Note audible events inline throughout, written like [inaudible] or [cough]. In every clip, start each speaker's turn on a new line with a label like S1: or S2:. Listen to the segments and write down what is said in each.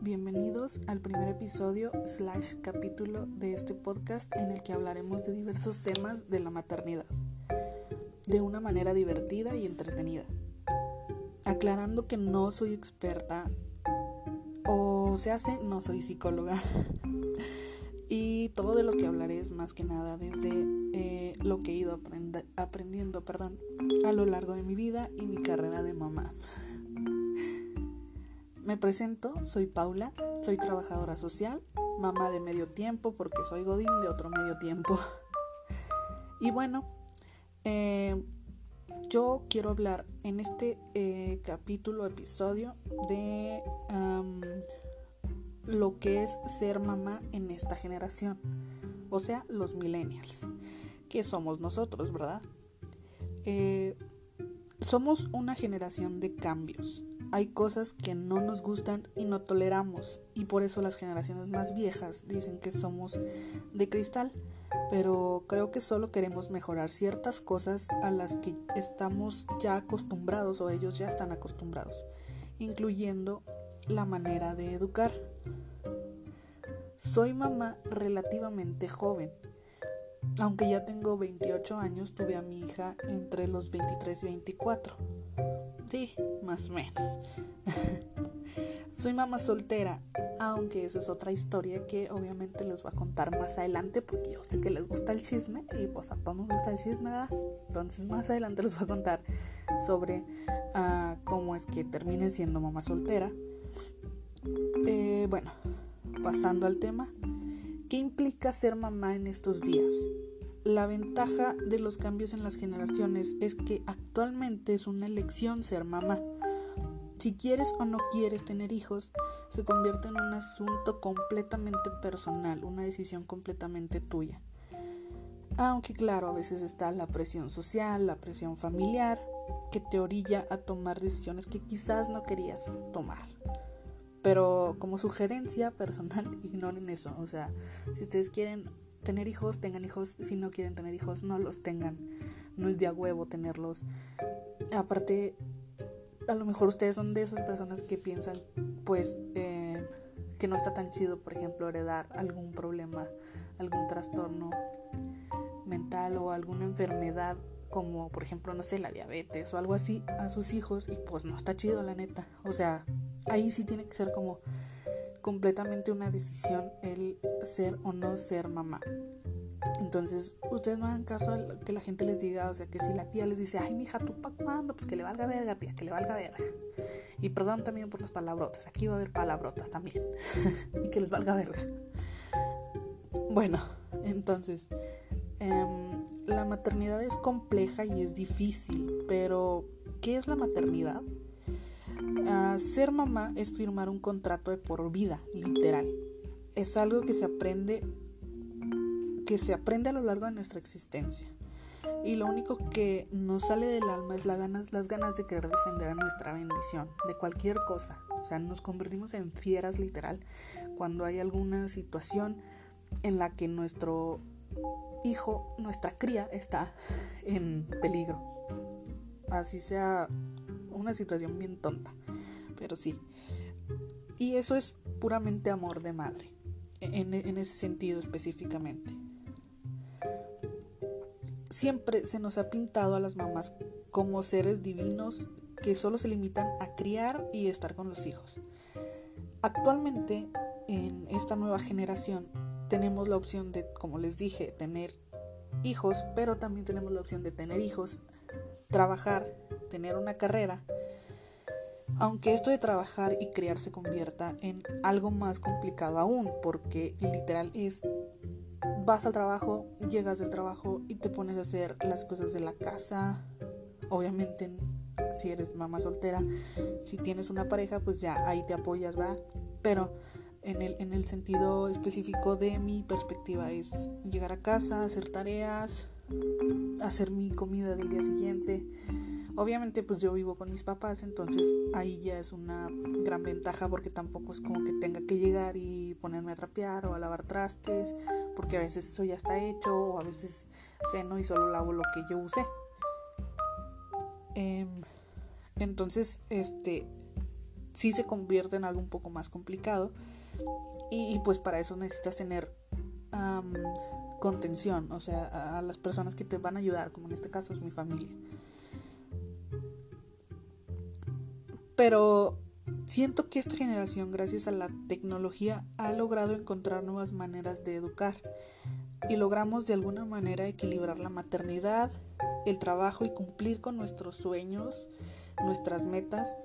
S1: Bienvenidos al primer episodio slash capítulo de este podcast en el que hablaremos de diversos temas de la maternidad, de una manera divertida y entretenida. Aclarando que no soy experta o se hace, no soy psicóloga. [laughs] y todo de lo que hablaré es más que nada desde eh, lo que he ido aprendiendo perdón, a lo largo de mi vida y mi carrera de mamá. Me presento, soy Paula, soy trabajadora social, mamá de medio tiempo porque soy Godín de otro medio tiempo. [laughs] Y bueno, eh, yo quiero hablar en este eh, capítulo, episodio de lo que es ser mamá en esta generación, o sea, los millennials, que somos nosotros, ¿verdad? Eh, somos una generación de cambios. Hay cosas que no nos gustan y no toleramos, y por eso las generaciones más viejas dicen que somos de cristal, pero creo que solo queremos mejorar ciertas cosas a las que estamos ya acostumbrados o ellos ya están acostumbrados, incluyendo la manera de educar. Soy mamá relativamente joven. Aunque ya tengo 28 años, tuve a mi hija entre los 23 y 24. Sí, más o menos. [laughs] Soy mamá soltera, aunque eso es otra historia que obviamente les voy a contar más adelante porque yo sé que les gusta el chisme y pues a todos nos gusta el chisme, ¿verdad? Entonces más adelante les voy a contar sobre uh, cómo es que terminen siendo mamá soltera. Eh, bueno, pasando al tema, ¿qué implica ser mamá en estos días? La ventaja de los cambios en las generaciones es que actualmente es una elección ser mamá. Si quieres o no quieres tener hijos, se convierte en un asunto completamente personal, una decisión completamente tuya. Aunque claro, a veces está la presión social, la presión familiar, que te orilla a tomar decisiones que quizás no querías tomar. Pero como sugerencia personal, [laughs] ignoren eso. O sea, si ustedes quieren tener hijos, tengan hijos. Si no quieren tener hijos, no los tengan. No es de a huevo tenerlos. Aparte, a lo mejor ustedes son de esas personas que piensan, pues, eh, que no está tan chido, por ejemplo, heredar algún problema, algún trastorno mental o alguna enfermedad como por ejemplo, no sé, la diabetes o algo así a sus hijos y pues no está chido la neta. O sea, ahí sí tiene que ser como completamente una decisión el ser o no ser mamá. Entonces, ustedes no hagan caso a lo que la gente les diga, o sea, que si la tía les dice, ay, mija, ¿tú para cuándo? Pues que le valga verga, tía, que le valga verga. Y perdón también por las palabrotas, aquí va a haber palabrotas también. [laughs] y que les valga verga. Bueno, entonces, em, la maternidad es compleja y es difícil, pero ¿qué es la maternidad? Ah, ser mamá es firmar un contrato de por vida, literal. Es algo que se aprende que se aprende a lo largo de nuestra existencia. Y lo único que nos sale del alma es ganas, las ganas de querer defender a nuestra bendición, de cualquier cosa. O sea, nos convertimos en fieras literal cuando hay alguna situación en la que nuestro hijo, nuestra cría está en peligro. Así sea una situación bien tonta, pero sí. Y eso es puramente amor de madre, en, ese sentido específicamente. Siempre se nos ha pintado a las mamás como seres divinos que solo se limitan a criar y estar con los hijos. Actualmente, en esta nueva generación, tenemos la opción de, como les dije, tener hijos, pero también tenemos la opción de tener hijos, trabajar, tener una carrera. Aunque esto de trabajar y criar se convierta en algo más complicado aún, porque literal es vas al trabajo, llegas del trabajo y te pones a hacer las cosas de la casa. Obviamente, si eres mamá soltera, si tienes una pareja, pues ya ahí te apoyas, va. Pero en el, en el sentido específico de mi perspectiva es llegar a casa, hacer tareas, hacer mi comida del día siguiente. Obviamente pues yo vivo con mis papás, entonces ahí ya es una gran ventaja porque tampoco es como que tenga que llegar y ponerme a trapear o a lavar trastes, porque a veces eso ya está hecho o a veces ceno y solo lavo lo que yo usé. Em, entonces, este, sí se convierte en algo un poco más complicado y, pues para eso necesitas tener contención, o sea, a las personas que te van a ayudar, como en este caso es mi familia. Pero siento que esta generación, gracias a la tecnología, ha logrado encontrar nuevas maneras de educar y logramos de alguna manera equilibrar la maternidad, el trabajo y cumplir con nuestros sueños, nuestras metas.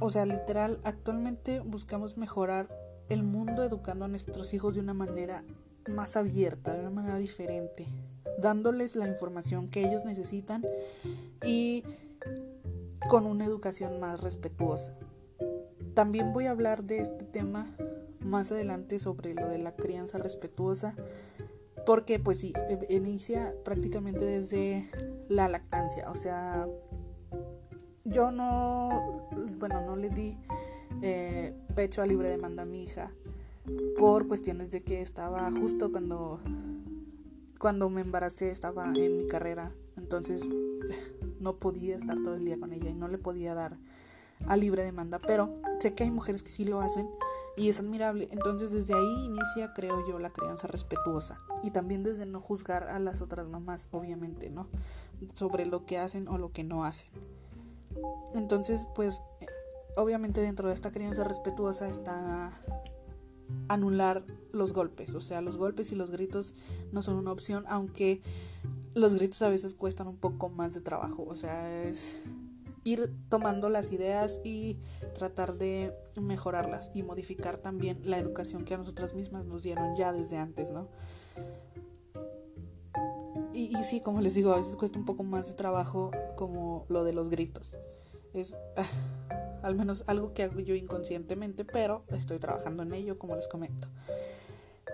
S1: O sea, literal, actualmente buscamos mejorar el mundo educando a nuestros hijos de una manera más abierta, de una manera diferente, dándoles la información que ellos necesitan y con una educación más respetuosa. También voy a hablar de este tema más adelante sobre lo de la crianza respetuosa, porque pues sí, e, inicia prácticamente desde la lactancia, o sea, yo no, bueno, no le di eh, pecho a libre demanda a mi hija por cuestiones de que estaba justo cuando cuando me embaracé estaba en mi carrera, entonces no podía estar todo el día con ella y no le podía dar a libre demanda, pero sé que hay mujeres que sí lo hacen y es admirable. Entonces desde ahí inicia, creo yo, la crianza respetuosa y también desde no juzgar a las otras mamás, obviamente, ¿no? Sobre lo que hacen o lo que no hacen. Entonces, pues, obviamente dentro de esta crianza respetuosa está anular los golpes, o sea, los golpes y los gritos no son una opción, aunque los gritos a veces cuestan un poco más de trabajo, o sea, es ir tomando las ideas y tratar de mejorarlas y modificar también la educación que a nosotras mismas nos dieron ya desde antes, ¿no? Y, sí, como les digo, a veces cuesta un poco más de trabajo como lo de los gritos. Es ah, al menos algo que hago yo inconscientemente, pero estoy trabajando en ello, como les comento.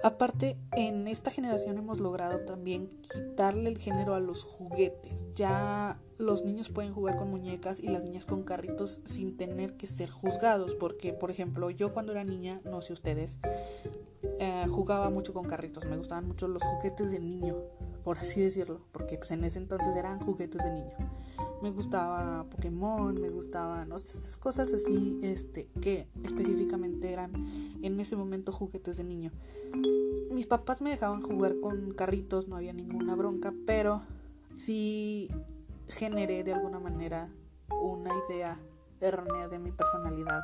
S1: Aparte, en esta generación hemos logrado también quitarle el género a los juguetes. Ya los niños pueden jugar con muñecas y las niñas con carritos sin tener que ser juzgados. Porque, por ejemplo, yo cuando era niña, no sé ustedes, eh, jugaba mucho con carritos. Me gustaban mucho los juguetes de niño, por así decirlo. Porque pues, en ese entonces eran juguetes de niño. Me gustaba Pokémon, me gustaban estas cosas así, este, que específicamente eran en ese momento juguetes de niño mis papás me dejaban jugar con carritos, no había ninguna bronca, pero sí generé de alguna manera una idea errónea de mi personalidad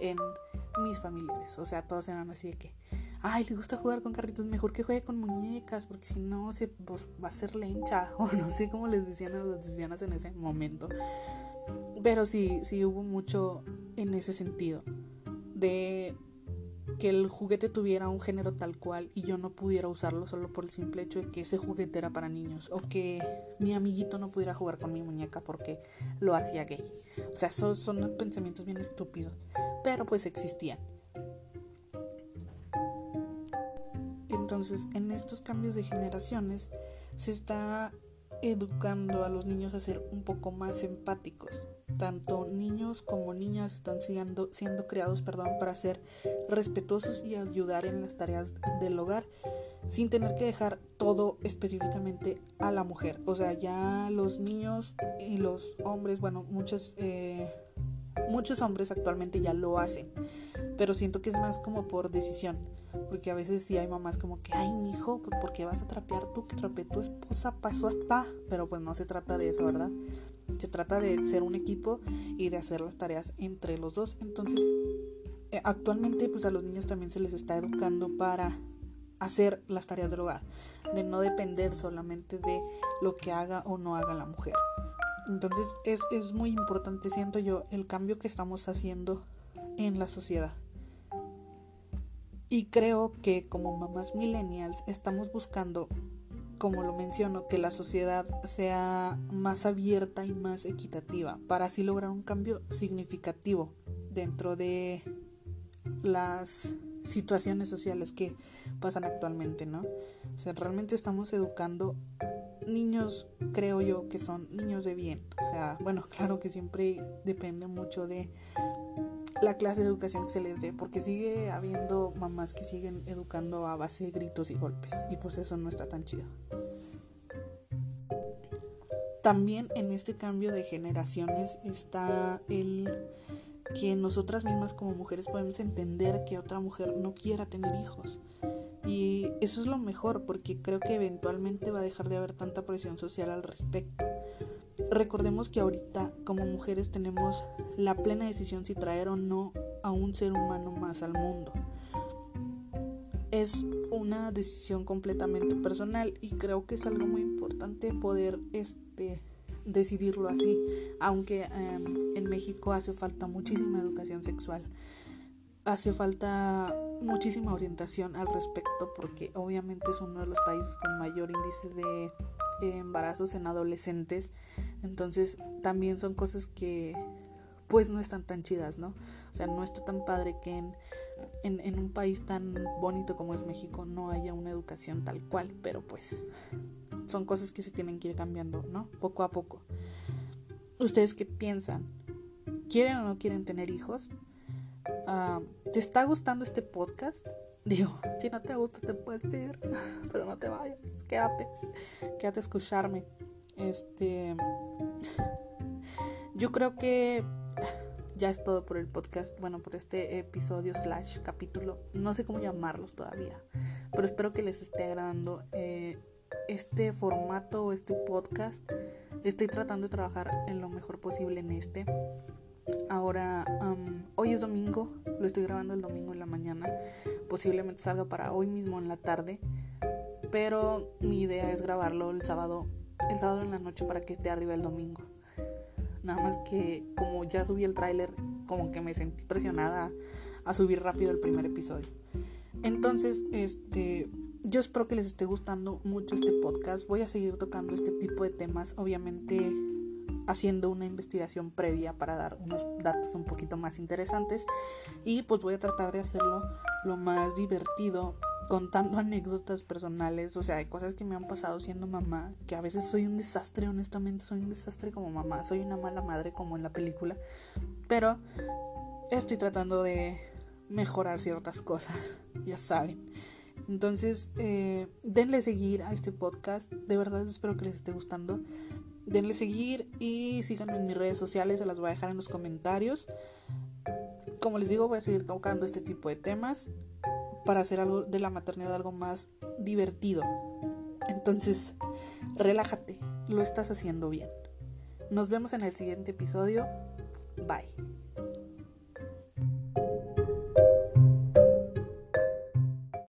S1: en mis familiares. O sea, todos eran así de que, ay, le gusta jugar con carritos, mejor que juegue con muñecas, porque si no se pues, va a ser lencha, [laughs] o no sé cómo les decían a las lesbianas en ese momento. Pero sí, sí hubo mucho en ese sentido. De que el juguete tuviera un género tal cual y yo no pudiera usarlo solo por el simple hecho de que ese juguete era para niños o que mi amiguito no pudiera jugar con mi muñeca porque lo hacía gay. O sea, son, son pensamientos bien estúpidos, pero pues existían. Entonces, en estos cambios de generaciones se está educando a los niños a ser un poco más empáticos. Tanto niños como niñas están siendo, siendo creados perdón, para ser respetuosos y ayudar en las tareas del hogar sin tener que dejar todo específicamente a la mujer. O sea, ya los niños y los hombres, bueno, muchos, eh, muchos hombres actualmente ya lo hacen, pero siento que es más como por decisión porque a veces sí hay mamás como que, ay, mi hijo, pues ¿por qué vas a trapear tú? Que trape tu esposa, pasó hasta. Pero pues no se trata de eso, ¿verdad? Se trata de ser un equipo y de hacer las tareas entre los dos. Entonces, eh, actualmente pues a los niños también se les está educando para hacer las tareas del hogar, de no depender solamente de lo que haga o no haga la mujer. Entonces es, es muy importante, siento yo, el cambio que estamos haciendo en la sociedad. Y creo que como mamás millennials estamos buscando, como lo menciono, que la sociedad sea más abierta y más equitativa para así lograr un cambio significativo dentro de las situaciones sociales que pasan actualmente, ¿no? O sea, realmente estamos educando niños, creo yo, que son niños de bien. O sea, bueno, [laughs] claro que siempre depende mucho de la clase de educación dé, porque sigue habiendo mamás que siguen educando a base de gritos y golpes, y pues eso no está tan chido. También en este cambio de generaciones está el que nosotras mismas como mujeres podemos entender que otra mujer no quiera tener hijos. Y eso es lo mejor porque creo que eventualmente va a dejar de haber tanta presión social al respecto. Recordemos que ahorita como mujeres tenemos la plena decisión si traer o no a un ser humano más al mundo. Es una decisión completamente personal y creo que es algo muy importante poder este decidirlo así, aunque em, en México hace falta muchísima educación sexual, hace falta muchísima orientación al respecto porque obviamente es uno de los países con mayor índice de embarazos en adolescentes, entonces también son cosas que pues no están tan chidas, ¿no? O sea, no está tan padre que en, en, un país tan bonito como es México no haya una educación tal cual, pero pues son cosas que se tienen que ir cambiando, ¿no? Poco a poco. ¿Ustedes qué piensan? ¿Quieren o no quieren tener hijos? Ah, ¿Te está gustando este podcast? [laughs] Digo, si no te gusta te puedes ir, [laughs] pero no te vayas, quédate, quédate a escucharme. Este, yo creo que ya es todo por el podcast, bueno, por este episodio slash capítulo, no sé cómo llamarlos todavía, pero espero que les esté agradando. Eh, este formato este podcast. Estoy tratando de trabajar en lo mejor posible en este. Ahora, hoy es domingo, lo estoy grabando el domingo en la mañana. Posiblemente salga para hoy mismo en la tarde. Pero mi idea es grabarlo el sábado, el sábado en la noche para que esté arriba el domingo. Nada más que como ya subí el tráiler, como que me sentí presionada a subir rápido el primer episodio. Entonces, este, yo espero que les esté gustando mucho este podcast. Voy a seguir tocando este tipo de temas, obviamente haciendo una investigación previa para dar unos datos un poquito más interesantes y pues voy a tratar de hacerlo lo más divertido contando anécdotas personales, o sea, hay cosas que me han pasado siendo mamá, que a veces soy un desastre, honestamente soy un desastre como mamá, soy una mala madre como en la película, pero estoy tratando de mejorar ciertas cosas, [laughs] ya saben. Entonces, eh, denle seguir a este podcast. De verdad espero que les esté gustando. Denle seguir y síganme en mis redes sociales. Se las voy a dejar en los comentarios. Como les digo, voy a seguir tocando este tipo de temas para hacer algo de la maternidad algo más divertido. Entonces, relájate. Lo estás haciendo bien. Nos vemos en el siguiente episodio. Bye.